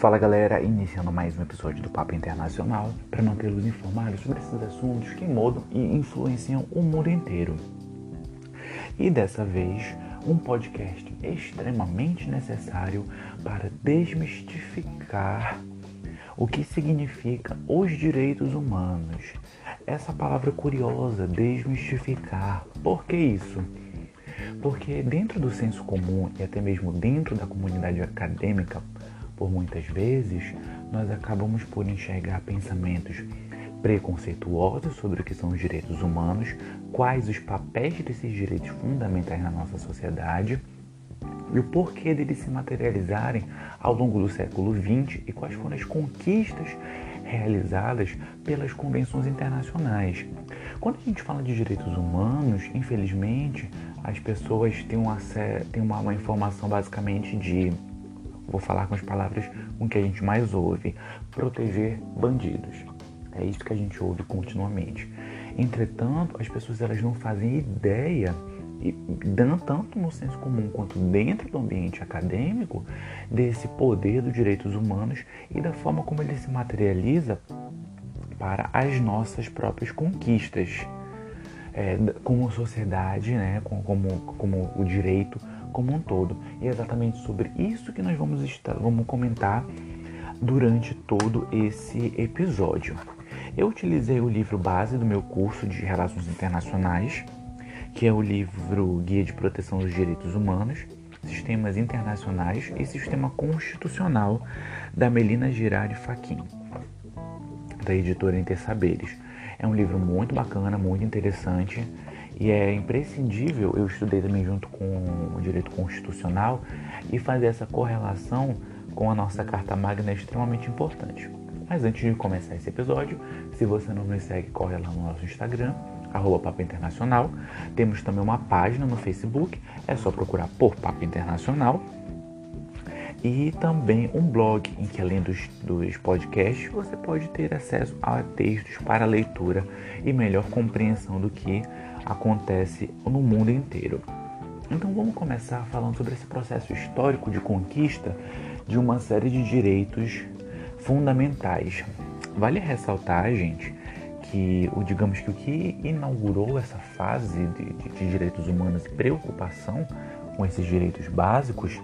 Fala galera, iniciando mais um episódio do Papo Internacional para mantê-los informados sobre esses assuntos que mudam e influenciam o mundo inteiro. E dessa vez, um podcast extremamente necessário para desmistificar o que significa os direitos humanos. Essa palavra curiosa, desmistificar. Por que isso? Porque dentro do senso comum e até mesmo dentro da comunidade acadêmica, por muitas vezes, nós acabamos por enxergar pensamentos preconceituosos sobre o que são os direitos humanos, quais os papéis desses direitos fundamentais na nossa sociedade e o porquê deles se materializarem ao longo do século XX e quais foram as conquistas realizadas pelas convenções internacionais. Quando a gente fala de direitos humanos, infelizmente, as pessoas têm uma, têm uma, uma informação basicamente de Vou falar com as palavras com que a gente mais ouve: proteger bandidos. É isso que a gente ouve continuamente. Entretanto, as pessoas elas não fazem ideia e tanto no senso comum quanto dentro do ambiente acadêmico desse poder dos direitos humanos e da forma como ele se materializa para as nossas próprias conquistas é, como sociedade, né, como, como, como o direito como um todo. E é exatamente sobre isso que nós vamos, estar, vamos comentar durante todo esse episódio. Eu utilizei o livro base do meu curso de Relações Internacionais, que é o livro Guia de Proteção dos Direitos Humanos, Sistemas Internacionais e Sistema Constitucional, da Melina Girardi Faquin, da editora Intersaberes. É um livro muito bacana, muito interessante e é imprescindível, eu estudei também junto com o direito constitucional e fazer essa correlação com a nossa Carta Magna é extremamente importante. Mas antes de começar esse episódio, se você não nos segue, corre lá no nosso Instagram, arroba Papo Internacional. Temos também uma página no Facebook, é só procurar por Papo Internacional. E também um blog em que além dos, dos podcasts você pode ter acesso a textos para leitura e melhor compreensão do que acontece no mundo inteiro. Então vamos começar falando sobre esse processo histórico de conquista de uma série de direitos fundamentais. Vale ressaltar, gente, que o digamos que o que inaugurou essa fase de, de, de direitos humanos e preocupação com esses direitos básicos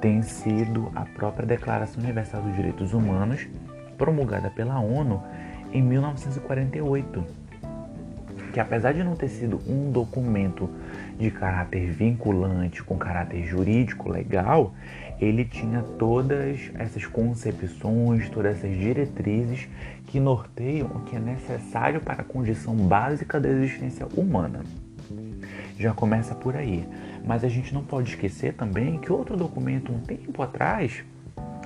tem sido a própria Declaração Universal dos Direitos Humanos, promulgada pela ONU em 1948 que apesar de não ter sido um documento de caráter vinculante, com caráter jurídico legal, ele tinha todas essas concepções, todas essas diretrizes que norteiam o que é necessário para a condição básica da existência humana. Já começa por aí. Mas a gente não pode esquecer também que outro documento um tempo atrás,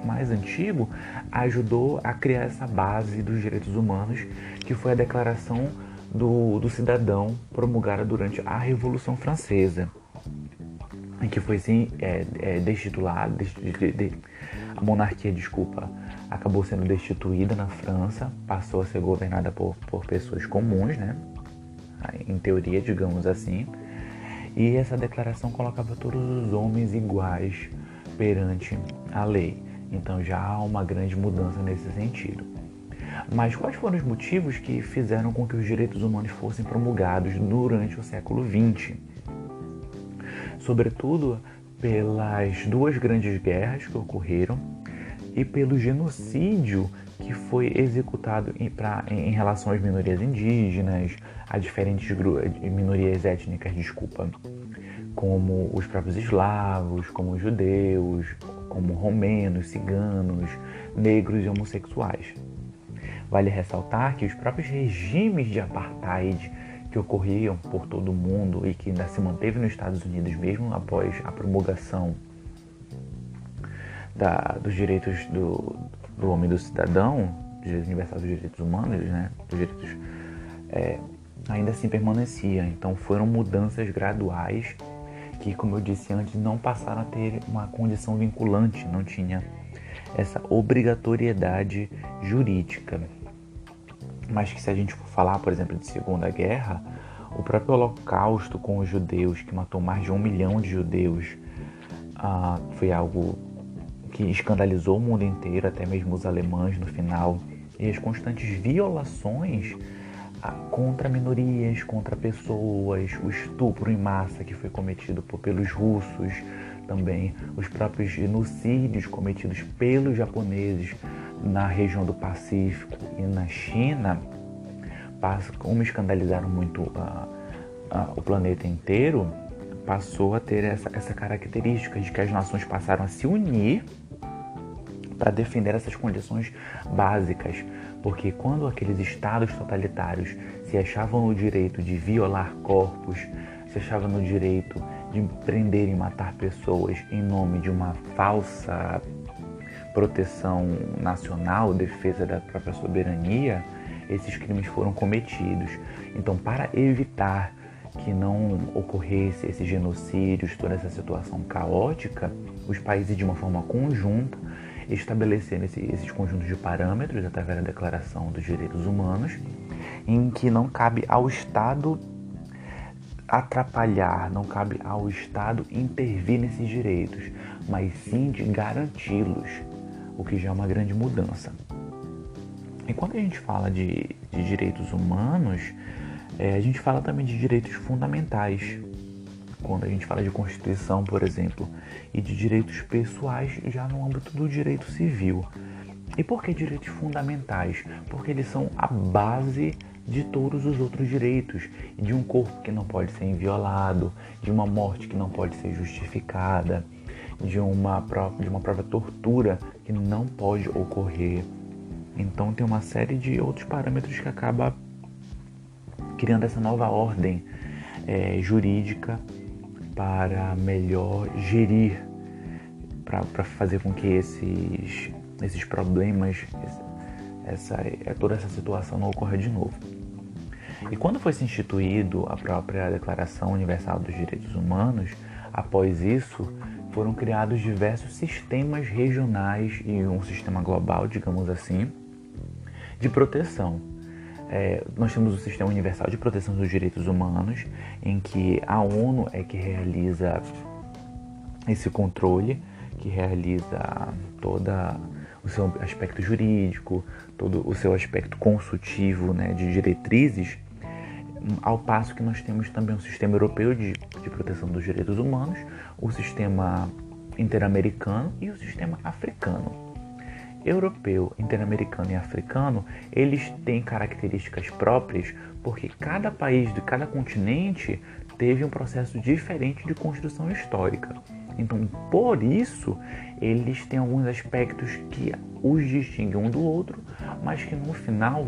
mais antigo, ajudou a criar essa base dos direitos humanos, que foi a Declaração do, do cidadão promulgada durante a Revolução Francesa, em que foi sim é, é, destituída, de, de, a monarquia, desculpa, acabou sendo destituída na França, passou a ser governada por, por pessoas comuns, né? Em teoria, digamos assim. E essa declaração colocava todos os homens iguais perante a lei. Então já há uma grande mudança nesse sentido. Mas quais foram os motivos que fizeram com que os direitos humanos fossem promulgados durante o século XX? Sobretudo pelas duas grandes guerras que ocorreram e pelo genocídio que foi executado em, pra, em, relação às minorias indígenas, a diferentes minorias étnicas, desculpa, como os próprios eslavos, como os judeus, como romenos, ciganos, negros e homossexuais. Vale ressaltar que os próprios regimes de apartheid que ocorriam por todo o mundo e que ainda se manteve nos Estados Unidos mesmo após a promulgação da, dos direitos do, do homem do cidadão, direitos universais dos direitos humanos, né, dos direitos, é, ainda assim permanecia. Então foram mudanças graduais que, como eu disse antes, não passaram a ter uma condição vinculante, não tinha essa obrigatoriedade jurídica mas que se a gente for falar, por exemplo, de Segunda Guerra, o próprio Holocausto com os judeus, que matou mais de um milhão de judeus, ah, foi algo que escandalizou o mundo inteiro, até mesmo os alemães no final, e as constantes violações contra minorias, contra pessoas, o estupro em massa que foi cometido por, pelos russos, também os próprios genocídios cometidos pelos japoneses na região do Pacífico e na China, como escandalizaram muito uh, uh, o planeta inteiro, passou a ter essa, essa característica de que as nações passaram a se unir para defender essas condições básicas. Porque quando aqueles estados totalitários se achavam no direito de violar corpos, se achavam no direito de prender e matar pessoas em nome de uma falsa proteção nacional, defesa da própria soberania, esses crimes foram cometidos. Então, para evitar que não ocorresse esses genocídios, toda essa situação caótica, os países, de uma forma conjunta, estabeleceram esse, esses conjuntos de parâmetros através da Declaração dos Direitos Humanos, em que não cabe ao Estado atrapalhar, não cabe ao Estado intervir nesses direitos, mas sim de garanti-los, o que já é uma grande mudança. E quando a gente fala de, de direitos humanos, é, a gente fala também de direitos fundamentais. Quando a gente fala de Constituição, por exemplo, e de direitos pessoais já no âmbito do direito civil. E por que direitos fundamentais? Porque eles são a base de todos os outros direitos, de um corpo que não pode ser inviolado, de uma morte que não pode ser justificada, de uma própria, de uma própria tortura que não pode ocorrer. Então tem uma série de outros parâmetros que acaba criando essa nova ordem é, jurídica para melhor gerir, para fazer com que esses, esses problemas, essa, é, toda essa situação não ocorra de novo. E quando foi se instituído a própria Declaração Universal dos Direitos Humanos, após isso foram criados diversos sistemas regionais e um sistema global, digamos assim, de proteção. É, nós temos o Sistema Universal de Proteção dos Direitos Humanos, em que a ONU é que realiza esse controle, que realiza toda o seu aspecto jurídico, todo o seu aspecto consultivo né, de diretrizes, ao passo que nós temos também o Sistema Europeu de, de Proteção dos Direitos Humanos, o Sistema Interamericano e o Sistema Africano europeu, interamericano e africano, eles têm características próprias porque cada país de cada continente teve um processo diferente de construção histórica. Então, por isso, eles têm alguns aspectos que os distinguem um do outro, mas que no final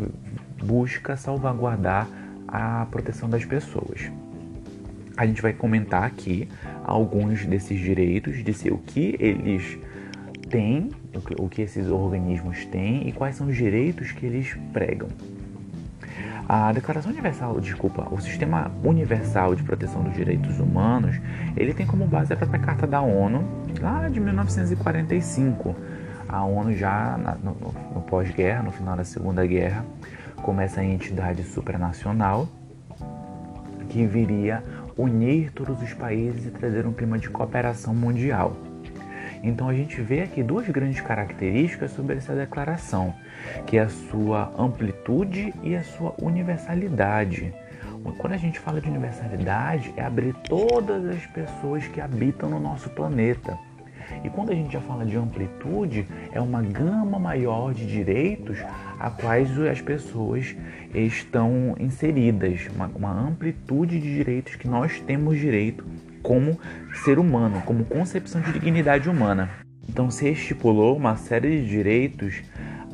busca salvaguardar a proteção das pessoas. A gente vai comentar aqui alguns desses direitos, dizer o que eles têm, o que esses organismos têm e quais são os direitos que eles pregam. A Declaração Universal, desculpa, o Sistema Universal de Proteção dos Direitos Humanos, ele tem como base a própria Carta da ONU, lá de 1945. A ONU já no, no pós-guerra, no final da Segunda Guerra, como essa entidade supranacional que viria unir todos os países e trazer um clima de cooperação mundial. Então a gente vê aqui duas grandes características sobre essa declaração, que é a sua amplitude e a sua universalidade. Quando a gente fala de universalidade, é abrir todas as pessoas que habitam no nosso planeta. E quando a gente já fala de amplitude, é uma gama maior de direitos a quais as pessoas estão inseridas, uma, uma amplitude de direitos que nós temos direito como ser humano, como concepção de dignidade humana. Então se estipulou uma série de direitos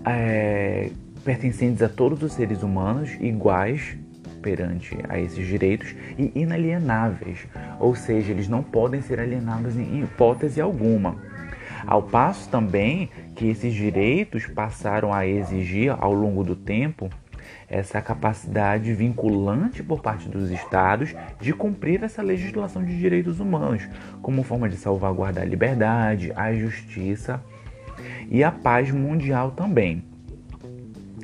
é, pertencentes a todos os seres humanos, iguais perante a esses direitos e inalienáveis, ou seja, eles não podem ser alienados em hipótese alguma. Ao passo também que esses direitos passaram a exigir ao longo do tempo essa capacidade vinculante por parte dos estados de cumprir essa legislação de direitos humanos, como forma de salvaguardar a liberdade, a justiça e a paz mundial também.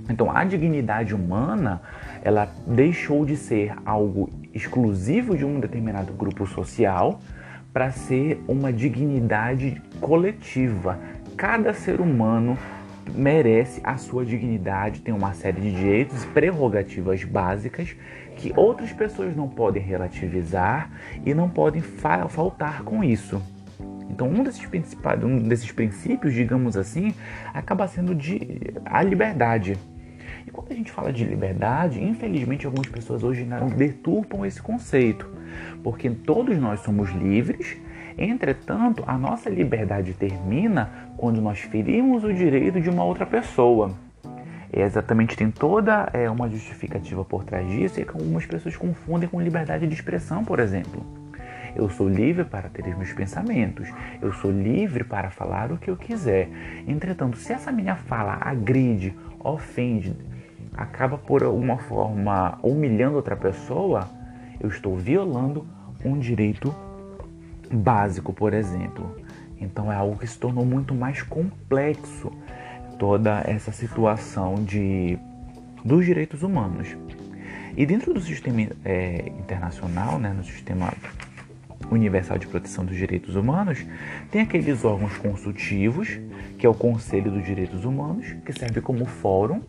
Então, a dignidade humana, ela deixou de ser algo exclusivo de um determinado grupo social para ser uma dignidade coletiva, cada ser humano merece a sua dignidade, tem uma série de direitos e prerrogativas básicas que outras pessoas não podem relativizar e não podem fa faltar com isso. Então, um desses, um desses princípios, digamos assim, acaba sendo de, a liberdade. E quando a gente fala de liberdade, infelizmente algumas pessoas hoje deturpam esse conceito, porque todos nós somos livres, entretanto, a nossa liberdade termina quando nós ferimos o direito de uma outra pessoa. É exatamente, tem toda é, uma justificativa por trás disso e que algumas pessoas confundem com liberdade de expressão, por exemplo. Eu sou livre para ter os meus pensamentos. Eu sou livre para falar o que eu quiser. Entretanto, se essa minha fala agride, ofende, acaba por alguma forma humilhando outra pessoa, eu estou violando um direito básico, por exemplo. Então é algo que se tornou muito mais complexo toda essa situação de dos direitos humanos. E dentro do sistema é, internacional, né, no sistema universal de proteção dos direitos humanos, tem aqueles órgãos consultivos, que é o Conselho dos Direitos Humanos, que serve como fórum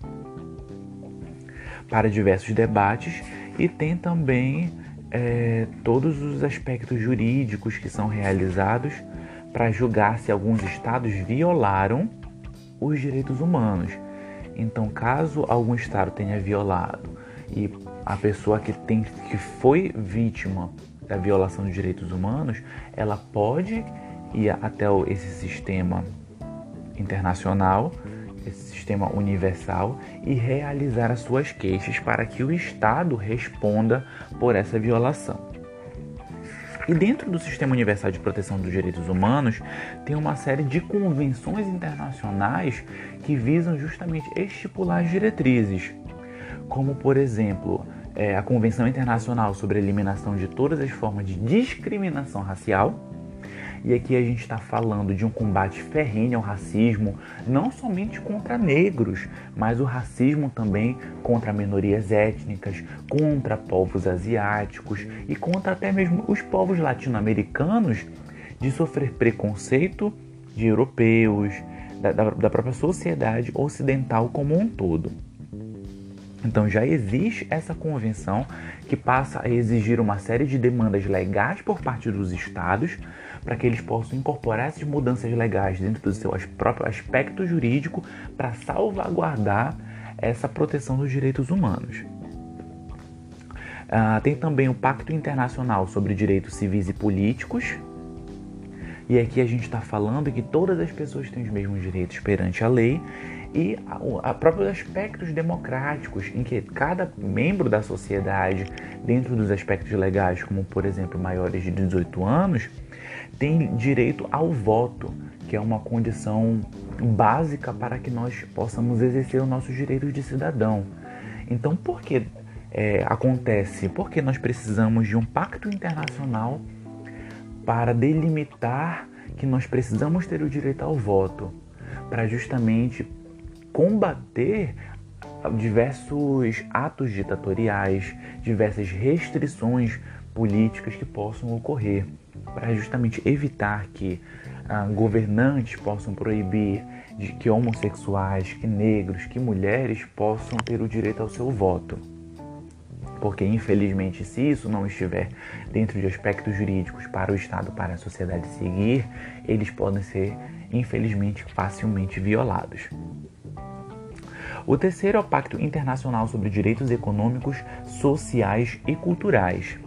para diversos debates, e tem também é, todos os aspectos jurídicos que são realizados para julgar se alguns estados violaram os direitos humanos. Então, caso algum estado tenha violado e a pessoa que, tem, que foi vítima da violação dos direitos humanos, ela pode ir até esse sistema internacional, esse sistema universal e realizar as suas queixas para que o Estado responda por essa violação. E dentro do Sistema Universal de Proteção dos Direitos Humanos, tem uma série de convenções internacionais que visam justamente estipular as diretrizes, como, por exemplo, é, a Convenção Internacional sobre a Eliminação de Todas as Formas de Discriminação Racial, e aqui a gente está falando de um combate ferrenho ao racismo, não somente contra negros, mas o racismo também contra minorias étnicas, contra povos asiáticos e contra até mesmo os povos latino-americanos de sofrer preconceito de europeus, da, da, da própria sociedade ocidental como um todo. Então já existe essa convenção que passa a exigir uma série de demandas legais por parte dos estados para que eles possam incorporar essas mudanças legais dentro do seu próprio aspecto jurídico para salvaguardar essa proteção dos direitos humanos. Uh, tem também o Pacto Internacional sobre Direitos Civis e Políticos. E aqui a gente está falando que todas as pessoas têm os mesmos direitos perante a lei e a, a próprios aspectos democráticos, em que cada membro da sociedade, dentro dos aspectos legais, como por exemplo maiores de 18 anos, tem direito ao voto, que é uma condição básica para que nós possamos exercer os nossos direitos de cidadão. Então, por que é, acontece? Porque nós precisamos de um pacto internacional para delimitar que nós precisamos ter o direito ao voto, para justamente combater diversos atos ditatoriais, diversas restrições políticas que possam ocorrer, para justamente evitar que ah, governantes possam proibir de que homossexuais, que negros, que mulheres possam ter o direito ao seu voto. Porque, infelizmente, se isso não estiver dentro de aspectos jurídicos para o Estado, para a sociedade seguir, eles podem ser, infelizmente, facilmente violados. O terceiro é o Pacto Internacional sobre Direitos Econômicos, Sociais e Culturais.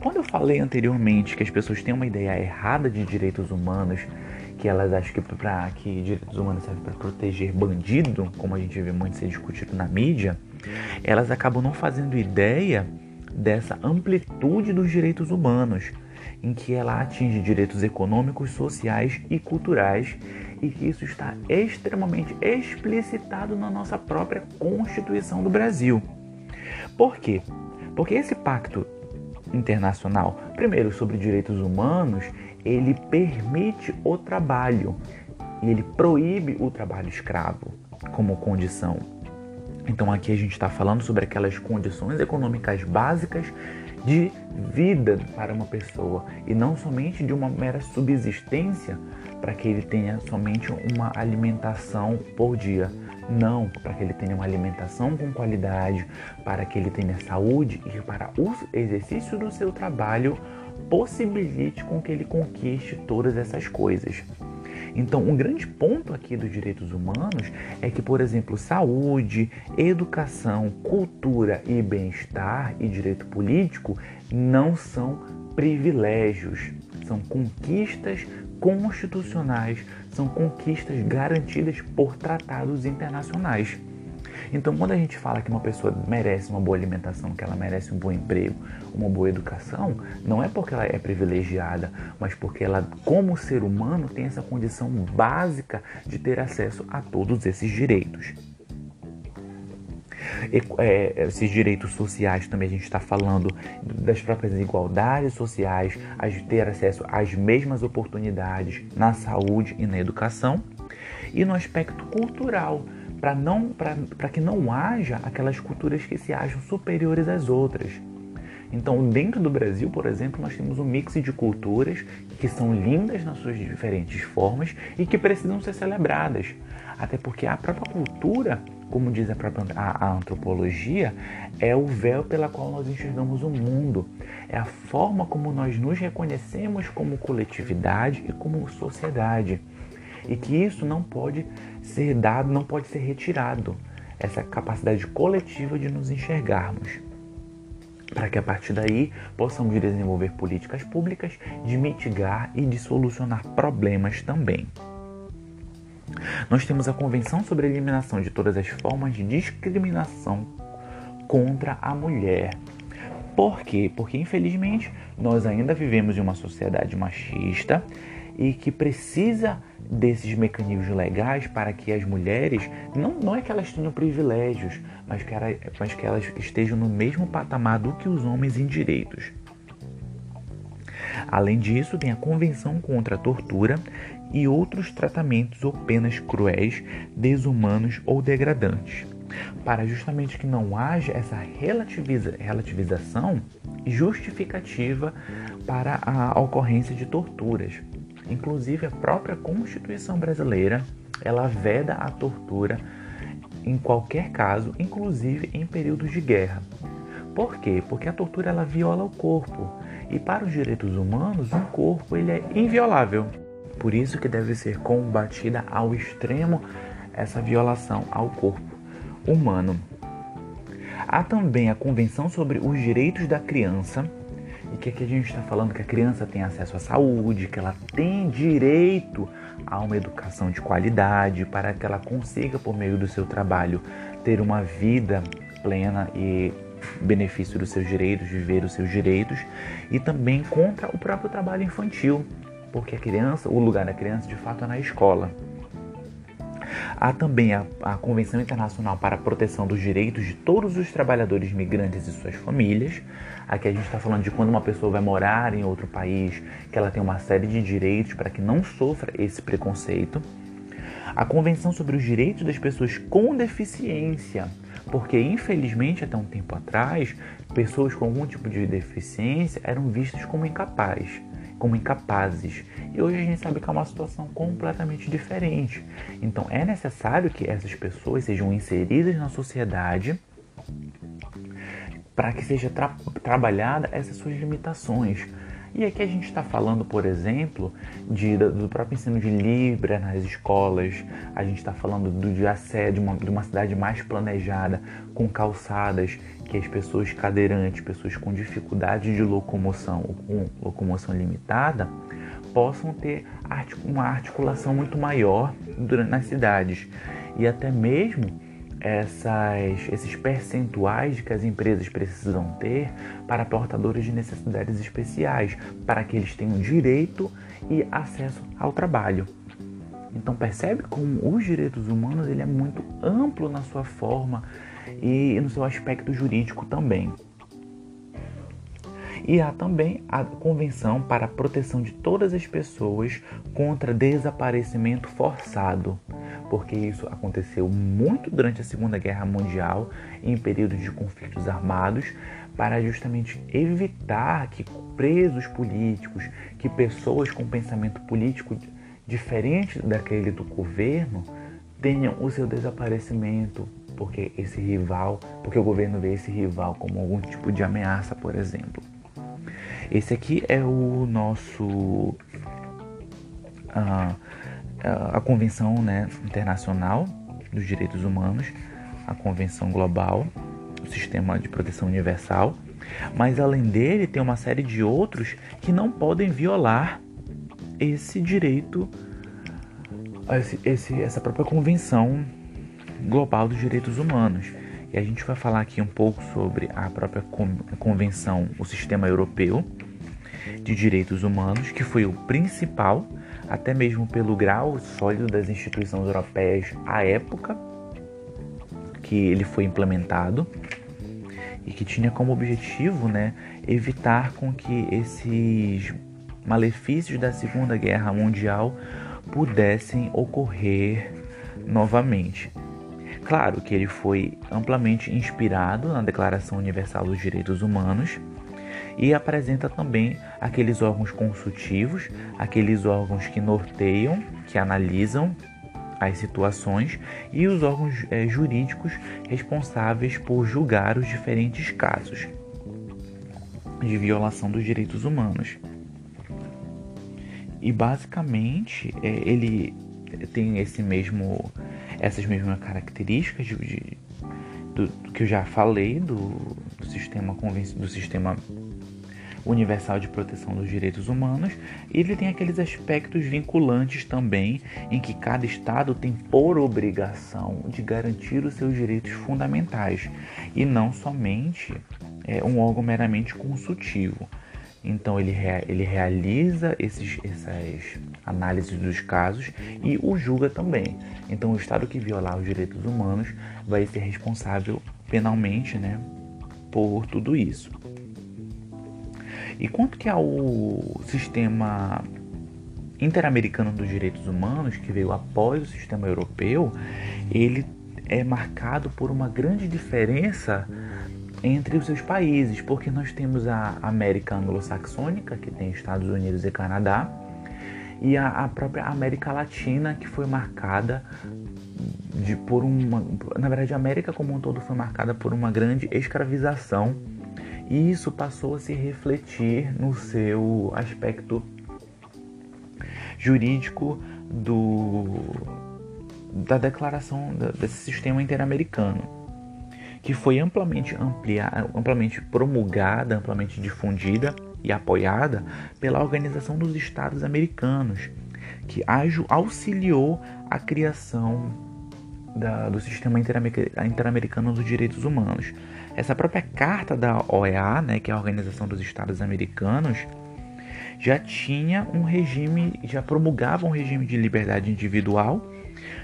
Quando eu falei anteriormente que as pessoas têm uma ideia errada de direitos humanos, que elas acham que, pra, que direitos humanos servem para proteger bandido, como a gente vê muito ser discutido na mídia, elas acabam não fazendo ideia dessa amplitude dos direitos humanos, em que ela atinge direitos econômicos, sociais e culturais e que isso está extremamente explicitado na nossa própria Constituição do Brasil. Por quê? Porque esse pacto internacional, primeiro sobre direitos humanos, ele permite o trabalho e ele proíbe o trabalho escravo como condição. Então aqui a gente está falando sobre aquelas condições econômicas básicas de vida para uma pessoa e não somente de uma mera subsistência para que ele tenha somente uma alimentação por dia. Não, para que ele tenha uma alimentação com qualidade, para que ele tenha saúde e para o exercício do seu trabalho possibilite com que ele conquiste todas essas coisas. Então, um grande ponto aqui dos direitos humanos é que, por exemplo, saúde, educação, cultura e bem-estar e direito político não são privilégios, são conquistas constitucionais, são conquistas garantidas por tratados internacionais. Então, quando a gente fala que uma pessoa merece uma boa alimentação, que ela merece um bom emprego, uma boa educação, não é porque ela é privilegiada, mas porque ela, como ser humano, tem essa condição básica de ter acesso a todos esses direitos. É, esses direitos sociais também a gente está falando das próprias igualdades sociais, de ter acesso às mesmas oportunidades na saúde e na educação. E no aspecto cultural, para não para que não haja aquelas culturas que se acham superiores às outras. Então, dentro do Brasil, por exemplo, nós temos um mix de culturas que são lindas nas suas diferentes formas e que precisam ser celebradas. Até porque a própria cultura, como diz a própria a, a antropologia, é o véu pela qual nós enxergamos o mundo. É a forma como nós nos reconhecemos como coletividade e como sociedade e que isso não pode ser dado, não pode ser retirado, essa capacidade coletiva de nos enxergarmos. Para que a partir daí possamos desenvolver políticas públicas de mitigar e de solucionar problemas também. Nós temos a Convenção sobre a Eliminação de Todas as Formas de Discriminação contra a Mulher. Por quê? Porque infelizmente nós ainda vivemos em uma sociedade machista e que precisa desses mecanismos legais para que as mulheres, não, não é que elas tenham privilégios, mas que, mas que elas estejam no mesmo patamar do que os homens em direitos. Além disso, tem a Convenção contra a Tortura e outros tratamentos ou penas cruéis, desumanos ou degradantes, para justamente que não haja essa relativiza, relativização justificativa para a ocorrência de torturas. Inclusive a própria Constituição brasileira, ela veda a tortura em qualquer caso, inclusive em períodos de guerra. Por quê? Porque a tortura ela viola o corpo. E para os direitos humanos, um corpo ele é inviolável. Por isso que deve ser combatida ao extremo essa violação ao corpo humano. Há também a Convenção sobre os Direitos da Criança, e que aqui a gente está falando que a criança tem acesso à saúde, que ela tem direito a uma educação de qualidade, para que ela consiga, por meio do seu trabalho, ter uma vida plena e benefício dos seus direitos, viver os seus direitos, e também contra o próprio trabalho infantil, porque a criança, o lugar da criança de fato é na escola. Há também a, a, Convenção Internacional para a Proteção dos Direitos de Todos os Trabalhadores Migrantes e Suas Famílias. Aqui a gente está falando de quando uma pessoa vai morar em outro país, que ela tem uma série de direitos para que não sofra esse preconceito. A Convenção sobre os Direitos das Pessoas com Deficiência, porque infelizmente até um tempo atrás, pessoas com algum tipo de deficiência eram vistas como incapazes como incapazes. E hoje a gente sabe que é uma situação completamente diferente. Então é necessário que essas pessoas sejam inseridas na sociedade para que seja tra trabalhada essas suas limitações. E aqui a gente está falando, por exemplo, de, do próprio ensino de Libra nas escolas, a gente está falando do, de, de, uma, de uma cidade mais planejada, com calçadas que as pessoas cadeirantes, pessoas com dificuldade de locomoção ou com locomoção limitada, possam ter uma articulação muito maior durante, nas cidades. E até mesmo essas, esses percentuais que as empresas precisam ter para portadores de necessidades especiais, para que eles tenham direito e acesso ao trabalho. Então percebe como os direitos humanos ele é muito amplo na sua forma e no seu aspecto jurídico também. E há também a Convenção para a Proteção de Todas as Pessoas contra Desaparecimento Forçado, porque isso aconteceu muito durante a Segunda Guerra Mundial, em períodos de conflitos armados, para justamente evitar que presos políticos, que pessoas com pensamento político diferente daquele do governo tenham o seu desaparecimento, porque esse rival, porque o governo vê esse rival como algum tipo de ameaça, por exemplo. Esse aqui é o nosso a, a convenção né, internacional dos direitos humanos, a convenção global, o sistema de proteção universal. Mas além dele, tem uma série de outros que não podem violar esse direito, esse, esse, essa própria convenção global dos direitos humanos. E a gente vai falar aqui um pouco sobre a própria convenção, o sistema europeu de direitos humanos, que foi o principal, até mesmo pelo grau sólido das instituições europeias à época que ele foi implementado e que tinha como objetivo, né, evitar com que esses malefícios da Segunda Guerra Mundial pudessem ocorrer novamente. Claro que ele foi amplamente inspirado na Declaração Universal dos Direitos Humanos e apresenta também aqueles órgãos consultivos, aqueles órgãos que norteiam, que analisam as situações e os órgãos é, jurídicos responsáveis por julgar os diferentes casos de violação dos direitos humanos. E basicamente é, ele tem esse mesmo, essas mesmas características de, de do, do, que eu já falei do, do sistema do sistema universal de proteção dos direitos humanos, e ele tem aqueles aspectos vinculantes também, em que cada Estado tem por obrigação de garantir os seus direitos fundamentais, e não somente é, um órgão meramente consultivo. Então ele, ele realiza esses, essas análises dos casos e o julga também. Então o Estado que violar os direitos humanos vai ser responsável penalmente né, por tudo isso. E quanto que ao sistema interamericano dos direitos humanos, que veio após o sistema europeu, ele é marcado por uma grande diferença entre os seus países, porque nós temos a América anglo-saxônica, que tem Estados Unidos e Canadá, e a, a, própria América Latina, que foi marcada de, por uma. Na verdade, a América como um todo foi marcada por uma grande escravização e isso passou a se refletir no seu aspecto jurídico do, da declaração desse sistema interamericano, que foi amplamente, ampliada, amplamente promulgada, amplamente difundida e apoiada pela Organização dos Estados Americanos, que auxiliou a criação da, do sistema interamericano dos direitos humanos. Essa própria carta da OEA, né, que é a Organização dos Estados Americanos, já tinha um regime, já promulgava um regime de liberdade individual,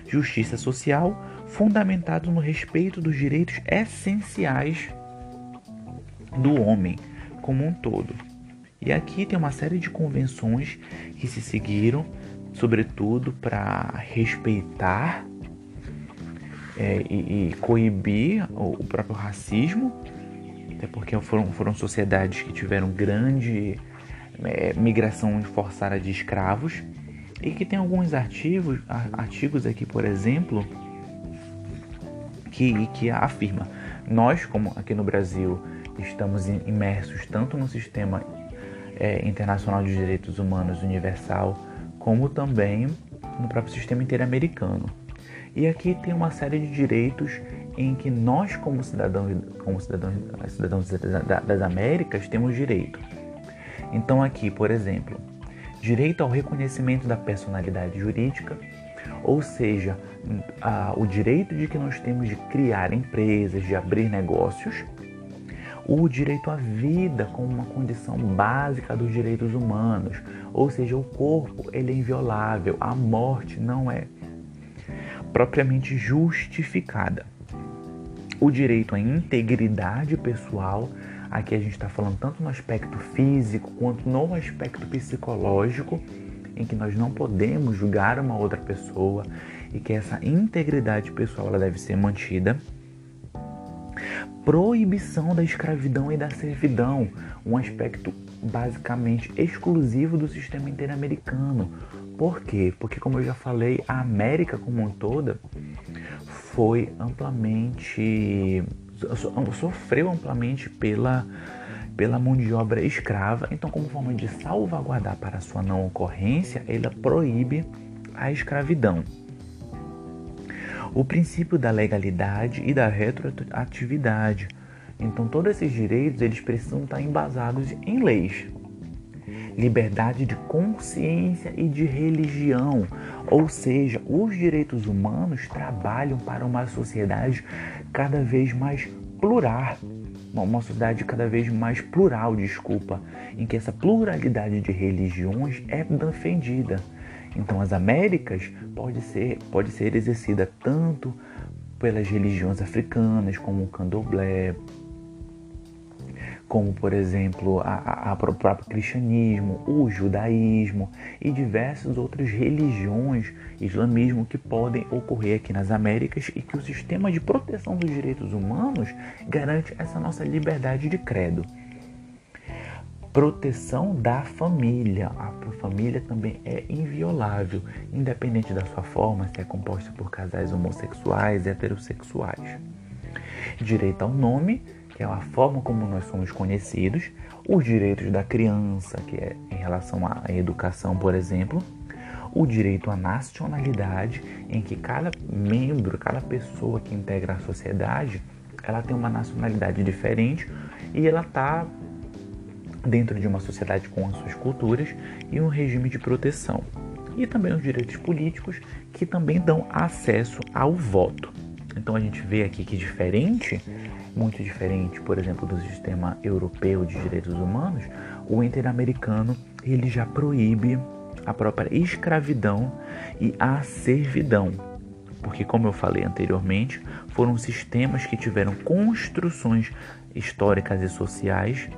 justiça social, fundamentado no respeito dos direitos essenciais do homem como um todo. E aqui tem uma série de convenções que se seguiram, sobretudo para respeitar é, e, e, coibir o, próprio racismo, até porque foram, foram sociedades que tiveram grande é, migração forçada de escravos e que tem alguns artigos, artigos aqui, por exemplo, que, que afirma nós, como aqui no Brasil, estamos imersos tanto no sistema é, internacional de direitos humanos universal, como também no próprio sistema interamericano. E aqui tem uma série de direitos em que nós, como cidadãos, como cidadãos, cidadãos das Américas, temos direito. Então, aqui, por exemplo, direito ao reconhecimento da personalidade jurídica, ou seja, a, o direito de que nós temos de criar empresas, de abrir negócios, o direito à vida como uma condição básica dos direitos humanos, ou seja, o corpo ele é inviolável, a morte não é propriamente justificada. O direito à integridade pessoal, aqui a gente está falando tanto no aspecto físico quanto no aspecto psicológico, em que nós não podemos julgar uma outra pessoa e que essa integridade pessoal ela deve ser mantida. proibição da escravidão e da servidão, um aspecto basicamente exclusivo do sistema interamericano. Por quê? Porque, como eu já falei, a América como um toda foi amplamente. sofreu amplamente pela, pela mão de obra escrava. Então, como forma de salvaguardar para sua não ocorrência, ela proíbe a escravidão. O princípio da legalidade e da retroatividade. Então, todos esses direitos eles precisam estar embasados em leis. Liberdade de consciência e de religião, ou seja, os direitos humanos trabalham para uma sociedade cada vez mais plural, uma sociedade cada vez mais plural, desculpa, em que essa pluralidade de religiões é defendida. Então, as Américas pode ser, pode ser exercida tanto pelas religiões africanas, como o candomblé, como, por exemplo, a, a, a, o próprio cristianismo, o judaísmo e diversas outras religiões, islamismo, que podem ocorrer aqui nas Américas e que o sistema de proteção dos direitos humanos garante essa nossa liberdade de credo proteção da família. A família também é inviolável, independente da sua forma, se é composta por casais homossexuais, heterossexuais. Direito ao nome, que é a forma como nós somos conhecidos, os direitos da criança, que é em relação à educação, por exemplo, o direito à nacionalidade, em que cada membro, cada pessoa que integra a sociedade, ela tem uma nacionalidade diferente e ela está dentro de uma sociedade com as suas culturas e um regime de proteção. E também os direitos políticos, que também dão acesso ao voto. Então a gente vê aqui que diferente, muito diferente, por exemplo, do sistema europeu de direitos humanos, o interamericano ele já proíbe a própria escravidão e a servidão. Porque, como eu falei anteriormente, foram sistemas que tiveram construções históricas e sociais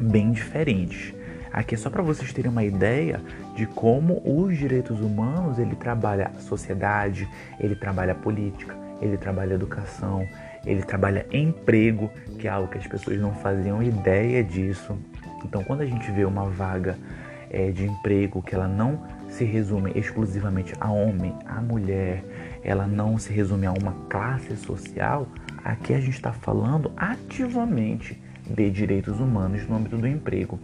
bem diferentes. Aqui é só para vocês terem uma ideia de como os direitos humanos ele trabalha a sociedade, ele trabalha a política, ele trabalha a educação, ele trabalha emprego, que é algo que as pessoas não faziam ideia disso. Então, quando a gente vê uma vaga é, de emprego que ela não se resume exclusivamente a homem, a mulher, ela não se resume a uma classe social, aqui a gente está falando ativamente de direitos humanos no âmbito do emprego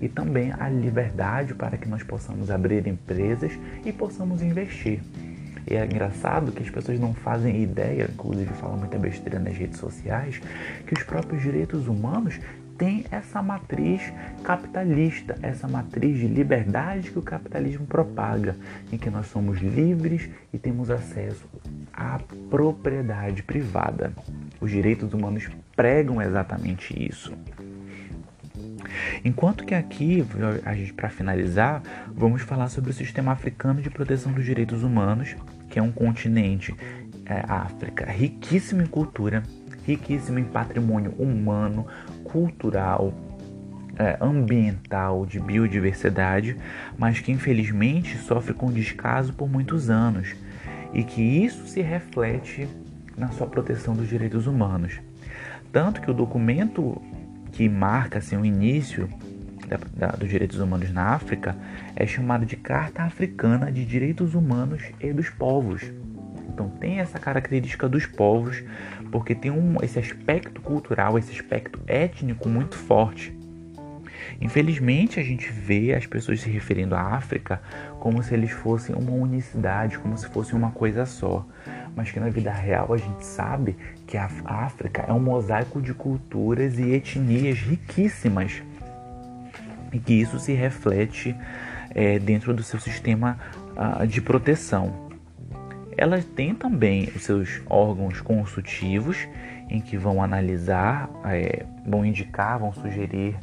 e também a liberdade para que nós possamos abrir empresas e possamos investir. E é engraçado que as pessoas não fazem ideia, inclusive falam muita besteira nas redes sociais, que os próprios direitos humanos têm essa matriz capitalista, essa matriz de liberdade que o capitalismo propaga, em que nós somos livres e temos acesso à propriedade privada. Os direitos humanos pregam exatamente isso. Enquanto que aqui, para finalizar, vamos falar sobre o sistema africano de proteção dos direitos humanos, que é um continente, é, África, riquíssimo em cultura, riquíssimo em patrimônio humano, cultural, é, ambiental, de biodiversidade, mas que infelizmente sofre com descaso por muitos anos e que isso se reflete na sua proteção dos direitos humanos. Tanto que o documento que marca assim, o início da, da, dos direitos humanos na África é chamado de Carta Africana de Direitos Humanos e dos Povos. Então tem essa característica dos povos, porque tem um, esse aspecto cultural, esse aspecto étnico muito forte. Infelizmente, a gente vê as pessoas se referindo à África como se eles fossem uma unicidade, como se fosse uma coisa só. Mas que na vida real a gente sabe que a África é um mosaico de culturas e etnias riquíssimas. E que isso se reflete é, dentro do seu sistema uh, de proteção. Ela tem também os seus órgãos consultivos, em que vão analisar, é, vão indicar, vão sugerir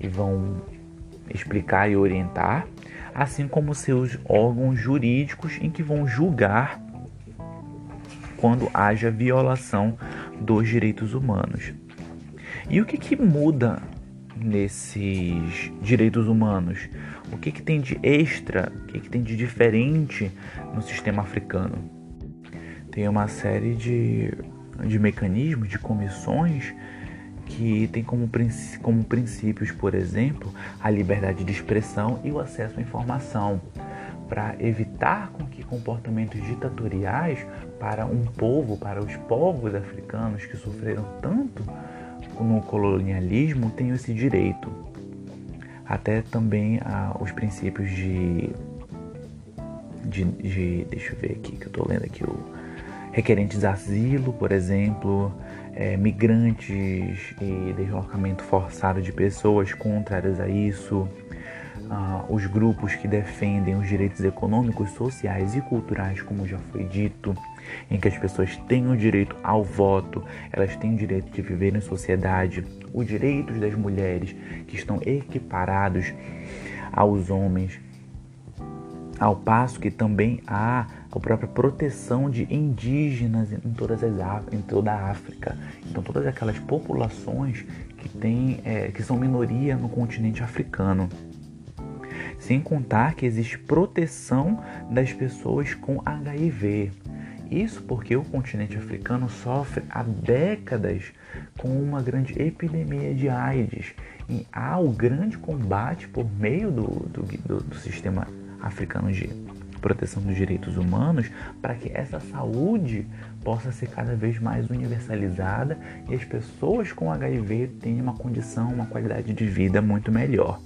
e vão explicar e orientar, assim como seus órgãos jurídicos em que vão julgar quando haja violação dos direitos humanos. E o que, que muda nesses direitos humanos? O que, que tem de extra, o que, que tem de diferente no sistema africano? Tem uma série de de mecanismos, de comissões que tem como, como princípios, por exemplo, a liberdade de expressão e o acesso à informação, para evitar com que comportamentos ditatoriais para um povo, para os povos africanos que sofreram tanto no colonialismo tenham esse direito. Até também ah, os princípios de, de, de, Deixa eu ver aqui, que eu estou lendo aqui. O, requerentes de asilo, por exemplo, é, migrantes e deslocamento forçado de pessoas contrárias a isso, ah, os grupos que defendem os direitos econômicos, sociais e culturais, como já foi dito, em que as pessoas têm o direito ao voto, elas têm o direito de viver em sociedade, os direitos das mulheres que estão equiparados aos homens, ao passo que também há a própria proteção de indígenas em, todas as, em toda a África. Então todas aquelas populações que, tem, é, que são minoria no continente africano. Sem contar que existe proteção das pessoas com HIV. Isso porque o continente africano sofre há décadas com uma grande epidemia de AIDS. E há o grande combate por meio do, do, do, do sistema africano de proteção dos direitos humanos para que essa saúde possa ser cada vez mais universalizada e as pessoas com HIV tenham uma condição, uma qualidade de vida muito melhor.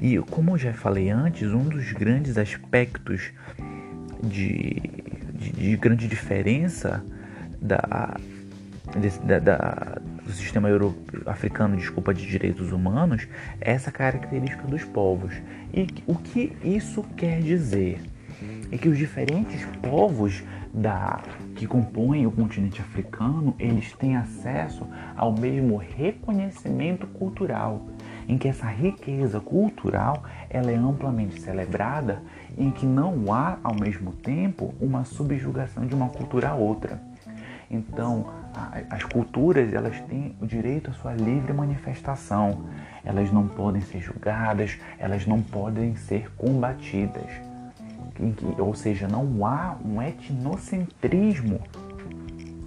E como eu já falei antes, um dos grandes aspectos de, de, de grande diferença da, da, da, do sistema euro, africano desculpa, de direitos humanos é essa característica dos povos. E o que isso quer dizer? É que os diferentes povos da, que compõem o continente africano, eles têm acesso ao mesmo reconhecimento cultural, em que essa riqueza cultural ela é amplamente celebrada, em que não há ao mesmo tempo uma subjugação de uma cultura a outra. Então, as culturas elas têm o direito à sua livre manifestação. Elas não podem ser julgadas, elas não podem ser combatidas. Ou seja, não há um etnocentrismo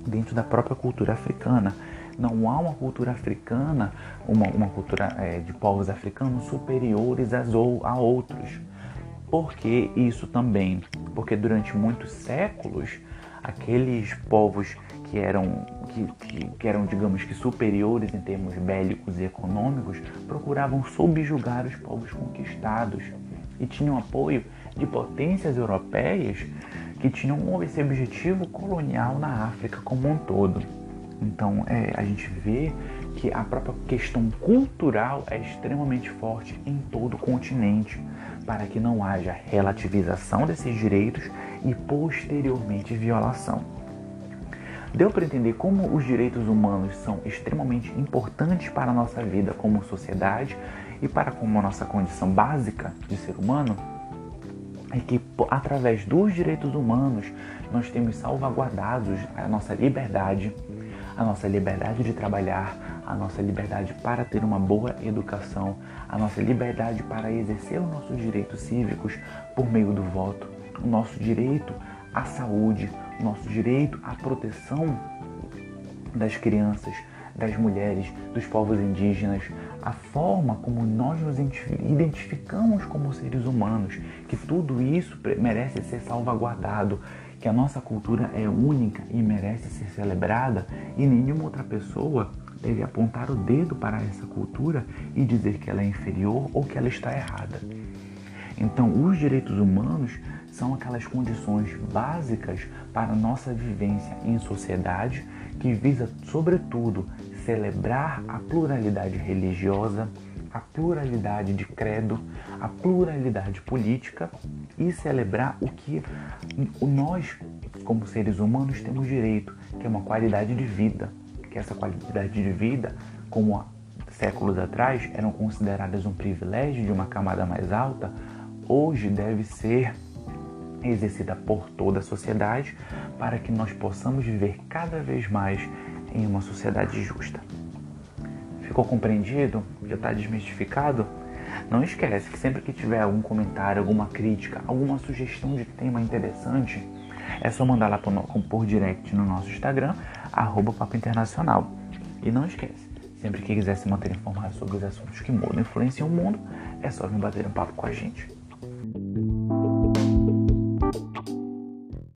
dentro da própria cultura africana. Não há uma cultura africana, uma, uma cultura é, de povos africanos superiores às, ou, a outros. Por que isso também? Porque durante muitos séculos, aqueles povos que eram, que, que, que, eram, digamos que, superiores em termos bélicos e econômicos, procuravam subjugar os povos conquistados e tinham apoio de potências europeias que tinham esse objetivo colonial na África como um todo. Então, é, a gente vê que a própria questão cultural é extremamente forte em todo o continente, para que não haja relativização desses direitos e posteriormente violação. Deu para entender como os direitos humanos são extremamente importantes para a nossa vida como sociedade e para como a nossa condição básica de ser humano? É que através dos direitos humanos nós temos salvaguardados a nossa liberdade, a nossa liberdade de trabalhar, a nossa liberdade para ter uma boa educação, a nossa liberdade para exercer os nossos direitos cívicos por meio do voto, o nosso direito à saúde, nosso direito à proteção das crianças, das mulheres, dos povos indígenas, a forma como nós nos identificamos como seres humanos, que tudo isso merece ser salvaguardado, que a nossa cultura é única e merece ser celebrada e nenhuma outra pessoa deve apontar o dedo para essa cultura e dizer que ela é inferior ou que ela está errada. Então, os direitos humanos são aquelas condições básicas para a nossa vivência em sociedade que visa, sobretudo, celebrar a pluralidade religiosa, a pluralidade de credo, a pluralidade política e celebrar o que nós, como seres humanos, temos direito, que é uma qualidade de vida. Que essa qualidade de vida, como há séculos atrás eram consideradas um privilégio de uma camada mais alta, hoje deve ser exercida por toda a sociedade para que nós possamos viver cada vez mais em uma sociedade justa. Ficou compreendido? Já está desmistificado? Não esquece que sempre que tiver algum comentário, alguma crítica, alguma sugestão de tema interessante, é só mandar lá por, direct no nosso Instagram, arroba Papo Internacional. E não esquece, sempre que quiser se manter informado sobre os assuntos que mudam e influenciam o mundo, é só vir bater um papo com a gente.